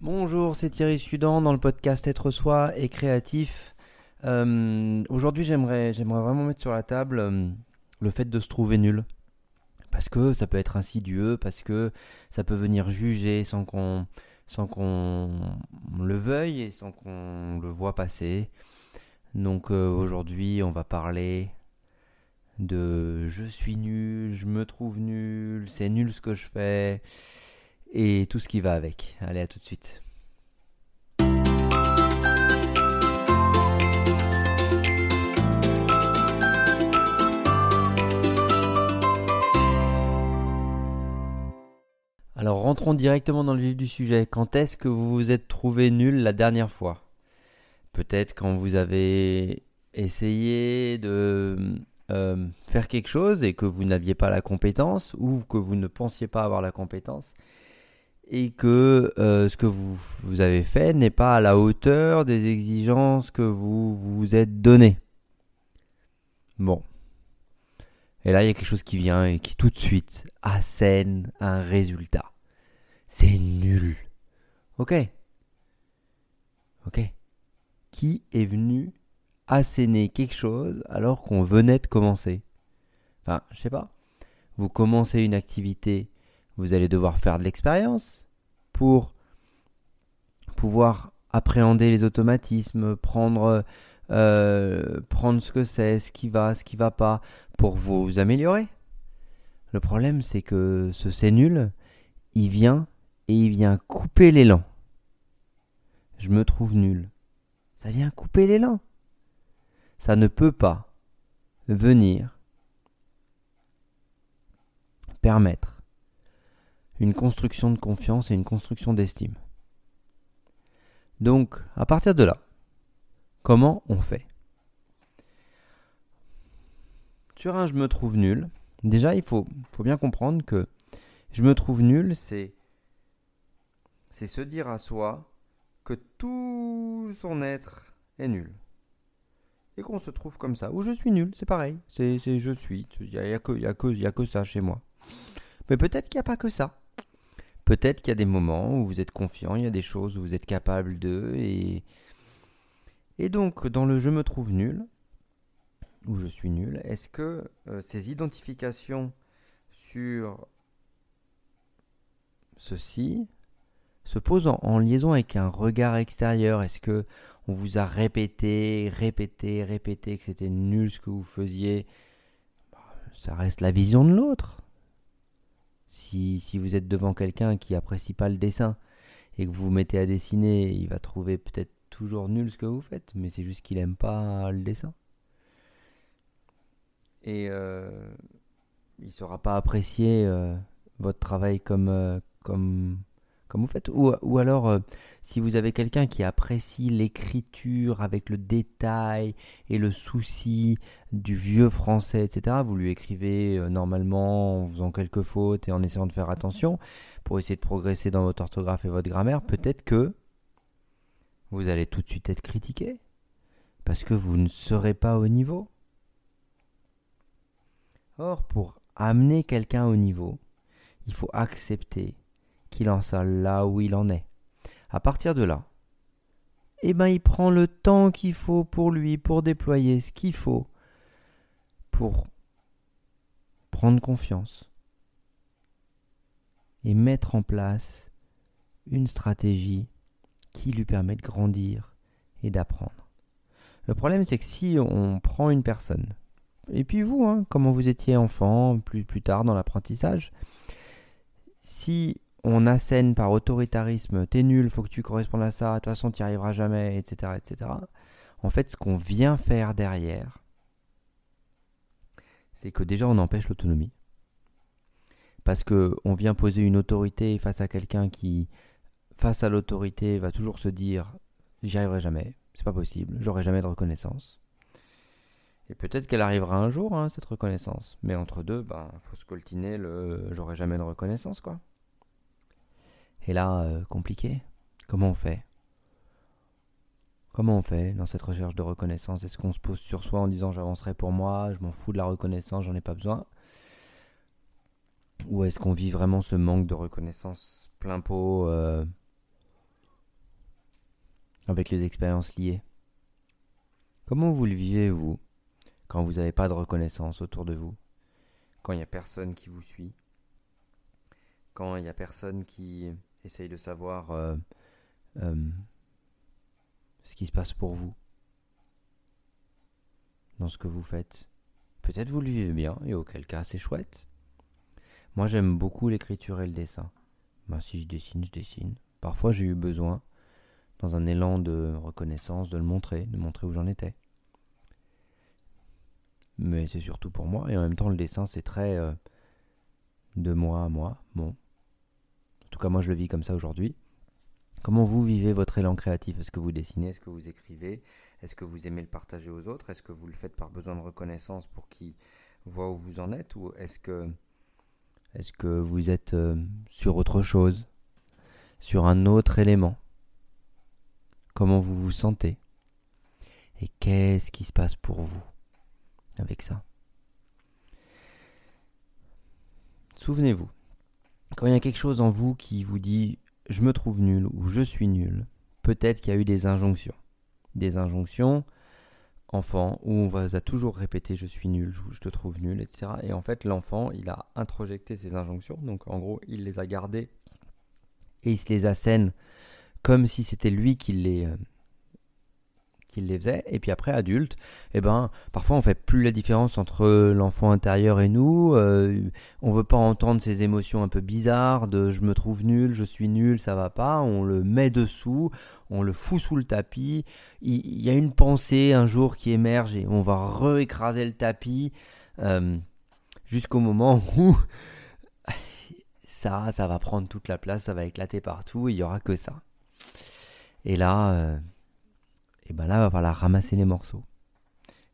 Bonjour, c'est Thierry Sudan dans le podcast Être Soi et Créatif. Euh, aujourd'hui, j'aimerais, vraiment mettre sur la table euh, le fait de se trouver nul. Parce que ça peut être insidieux, parce que ça peut venir juger sans qu'on, sans qu'on le veuille et sans qu'on le voit passer. Donc euh, aujourd'hui, on va parler de je suis nul, je me trouve nul, c'est nul ce que je fais et tout ce qui va avec. Allez, à tout de suite. Alors rentrons directement dans le vif du sujet. Quand est-ce que vous vous êtes trouvé nul la dernière fois? Peut-être quand vous avez essayé de euh, faire quelque chose et que vous n'aviez pas la compétence ou que vous ne pensiez pas avoir la compétence et que euh, ce que vous, avez fait n'est pas à la hauteur des exigences que vous vous êtes données. Bon. Et là, il y a quelque chose qui vient et qui tout de suite assène un résultat. C'est nul. Ok. Ok. Qui est venu asséner quelque chose alors qu'on venait de commencer? Enfin, je sais pas. Vous commencez une activité vous allez devoir faire de l'expérience pour pouvoir appréhender les automatismes, prendre, euh, prendre ce que c'est, ce qui va, ce qui va pas, pour vous améliorer. Le problème, c'est que ce c'est nul, il vient et il vient couper l'élan. Je me trouve nul. Ça vient couper l'élan. Ça ne peut pas venir permettre une construction de confiance et une construction d'estime. Donc, à partir de là, comment on fait? Sur un je me trouve nul, déjà il faut, bien comprendre que je me trouve nul, c'est se dire à soi que tout son être est nul. Et qu'on se trouve comme ça. Ou je suis nul, c'est pareil. C'est je suis. Il n'y a que ça chez moi. Mais peut-être qu'il n'y a pas que ça. Peut-être qu'il y a des moments où vous êtes confiant, il y a des choses où vous êtes capable de. Et, donc, dans le je me trouve nul, ou je suis nul, est-ce que euh, ces identifications sur ceci se posent en, liaison avec un regard extérieur? Est-ce que on vous a répété, répété, répété que c'était nul ce que vous faisiez? Bah, Ça reste la vision de l'autre. Si, vous êtes devant quelqu'un qui apprécie pas le dessin et que vous vous mettez à dessiner, il va trouver peut-être toujours nul ce que vous faites, mais c'est juste qu'il aime pas le dessin. Et euh, il ne saura pas apprécier euh, votre travail comme, euh, comme comme vous faites. Ou, alors, euh, si vous avez quelqu'un qui apprécie l'écriture avec le détail et le souci du vieux français, etc., vous lui écrivez euh, normalement en faisant quelques fautes et en essayant de faire attention pour essayer de progresser dans votre orthographe et votre grammaire, peut-être que vous allez tout de suite être critiqué parce que vous ne serez pas au niveau. Or, pour amener quelqu'un au niveau, il faut accepter qu'il en soit là où il en est. À partir de là, eh ben il prend le temps qu'il faut pour lui, pour déployer ce qu'il faut, pour prendre confiance et mettre en place une stratégie qui lui permet de grandir et d'apprendre. Le problème, c'est que si on prend une personne, et puis vous, hein, comment vous étiez enfant, plus, plus tard dans l'apprentissage, si on assène par autoritarisme, t'es nul, faut que tu correspondes à ça, de toute façon tu n'y arriveras jamais, etc., etc. En fait, ce qu'on vient faire derrière, c'est que déjà on empêche l'autonomie. Parce que on vient poser une autorité face à quelqu'un qui, face à l'autorité, va toujours se dire j'y arriverai jamais, c'est pas possible, j'aurai jamais de reconnaissance. Et peut-être qu'elle arrivera un jour, hein, cette reconnaissance. Mais entre deux, ben, faut se coltiner le j'aurai jamais de reconnaissance, quoi. Et là, euh, compliqué. Comment on fait? Comment on fait dans cette recherche de reconnaissance? Est-ce qu'on se pose sur soi en disant j'avancerai pour moi, je m'en fous de la reconnaissance, j'en ai pas besoin Ou est-ce qu'on vit vraiment ce manque de reconnaissance plein pot euh, avec les expériences liées? Comment vous le vivez, vous, quand vous n'avez pas de reconnaissance autour de vous? Quand il n'y a personne qui vous suit? Quand il n'y a personne qui essaye de savoir euh, euh, ce qui se passe pour vous dans ce que vous faites Peut-être vous le vivez bien, et auquel cas c'est chouette. Moi j'aime beaucoup l'écriture et le dessin. Ben, si je dessine, je dessine. Parfois j'ai eu besoin, dans un élan de reconnaissance, de le montrer, de montrer où j'en étais. Mais c'est surtout pour moi, et en même temps le dessin c'est très euh, de moi à moi. Bon. En tout cas moi je le vis comme ça aujourd'hui. Comment vous vivez votre élan créatif? Est-ce que vous dessinez? Est-ce que vous écrivez? Est-ce que vous aimez le partager aux autres? Est-ce que vous le faites par besoin de reconnaissance pour qu'ils voient où vous en êtes? Ou est-ce que, est que vous êtes euh, sur autre chose? Sur un autre élément? Comment vous vous sentez? Et qu'est-ce qui se passe pour vous avec ça? Souvenez-vous, quand il y a quelque chose en vous qui vous dit je me trouve nul ou je suis nul, peut-être qu'il y a eu des injonctions. Des injonctions, enfant, où on va toujours répéter je suis nul, je te trouve nul, etc. Et en fait, l'enfant, il a introjecté ces injonctions, donc en gros, il les a gardées et il se les assène comme si c'était lui qui les, qu'il les faisait. Et puis après, adulte, eh ben, parfois on fait plus la différence entre l'enfant intérieur et nous. Euh, on veut pas entendre ces émotions un peu bizarres de je me trouve nul, je suis nul, ça va pas. On le met dessous, on le fout sous le tapis. Il, y a une pensée un jour qui émerge et on va réécraser le tapis euh, jusqu'au moment où ça, ça va prendre toute la place, ça va éclater partout. Il y aura que ça. Et là. Euh, et ben là, il va falloir ramasser les morceaux.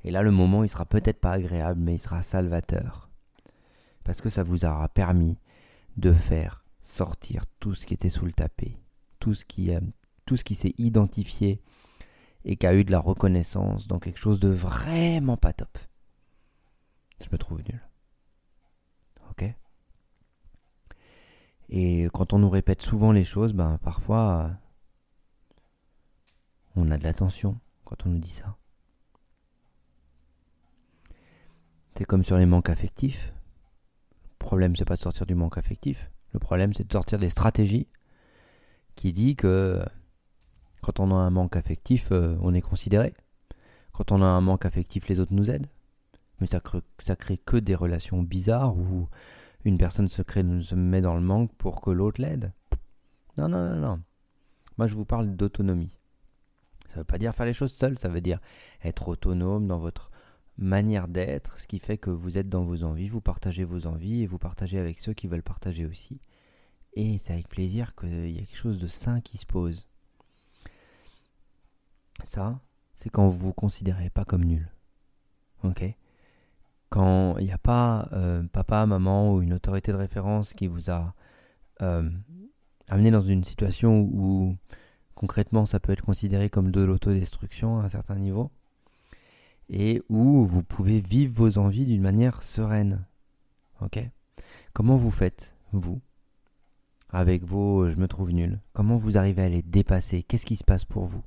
Et là, le moment, il sera peut-être pas agréable, mais il sera salvateur. Parce que ça vous aura permis de faire sortir tout ce qui était sous le tapis, tout ce qui, euh, tout ce qui s'est identifié et qui a eu de la reconnaissance dans quelque chose de vraiment pas top. Je me trouve nul. Ok? Et quand on nous répète souvent les choses, ben parfois on a de l'attention quand on nous dit ça. C'est comme sur les manques affectifs. Le problème, c'est pas de sortir du manque affectif. Le problème, c'est de sortir des stratégies qui dit que quand on a un manque affectif, euh, on est considéré. Quand on a un manque affectif, les autres nous aident. Mais ça crée, crée que des relations bizarres où une personne se, crée, se met dans le manque pour que l'autre l'aide. Non, non, non, non. Moi, je vous parle d'autonomie. Ça ne veut pas dire faire les choses seul, ça veut dire être autonome dans votre manière d'être, ce qui fait que vous êtes dans vos envies, vous partagez vos envies et vous partagez avec ceux qui veulent partager aussi. Et c'est avec plaisir qu'il y a quelque chose de sain qui se pose. Ça, c'est quand vous vous considérez pas comme nul. Ok? Quand il n'y a pas euh, papa, maman ou une autorité de référence qui vous a euh, amené dans une situation où Concrètement, ça peut être considéré comme de l'autodestruction à un certain niveau. Et où vous pouvez vivre vos envies d'une manière sereine. Ok? Comment vous faites, vous? Avec vos je me trouve nul. Comment vous arrivez à les dépasser? Qu'est-ce qui se passe pour vous?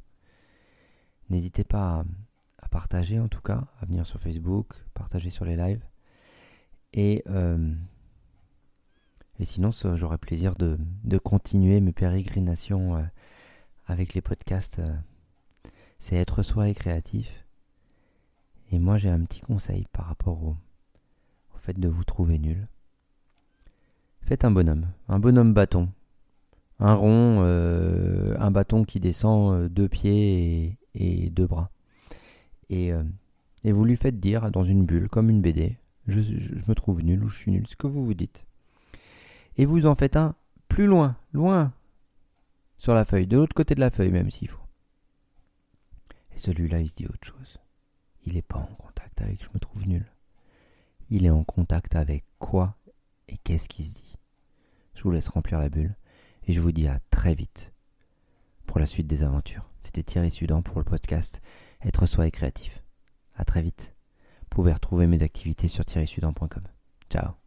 N'hésitez pas à, partager en tout cas, à venir sur Facebook, partager sur les lives. Et, euh, sinon, j'aurai plaisir de, de, continuer mes pérégrinations. Euh, avec les podcasts, euh, c'est être soi et créatif. Et moi, j'ai un petit conseil par rapport au, fait de vous trouver nul. Faites un bonhomme, un bonhomme bâton. Un rond, euh, un bâton qui descend euh, deux pieds et, deux bras. Et, vous lui faites dire dans une bulle, comme une BD, je me trouve nul ou je suis nul, ce que vous vous dites. Et vous en faites un plus loin, loin, sur la feuille, de l'autre côté de la feuille même s'il faut. Et celui-là, il se dit autre chose. Il n'est pas en contact avec je me trouve nul. Il est en contact avec quoi et qu'est-ce qui se dit. Je vous laisse remplir la bulle et je vous dis à très vite pour la suite des aventures. C'était Thierry Sudan pour le podcast Être soi et créatif. À très vite. Vous pouvez retrouver mes activités sur thierrysudan.com. Ciao.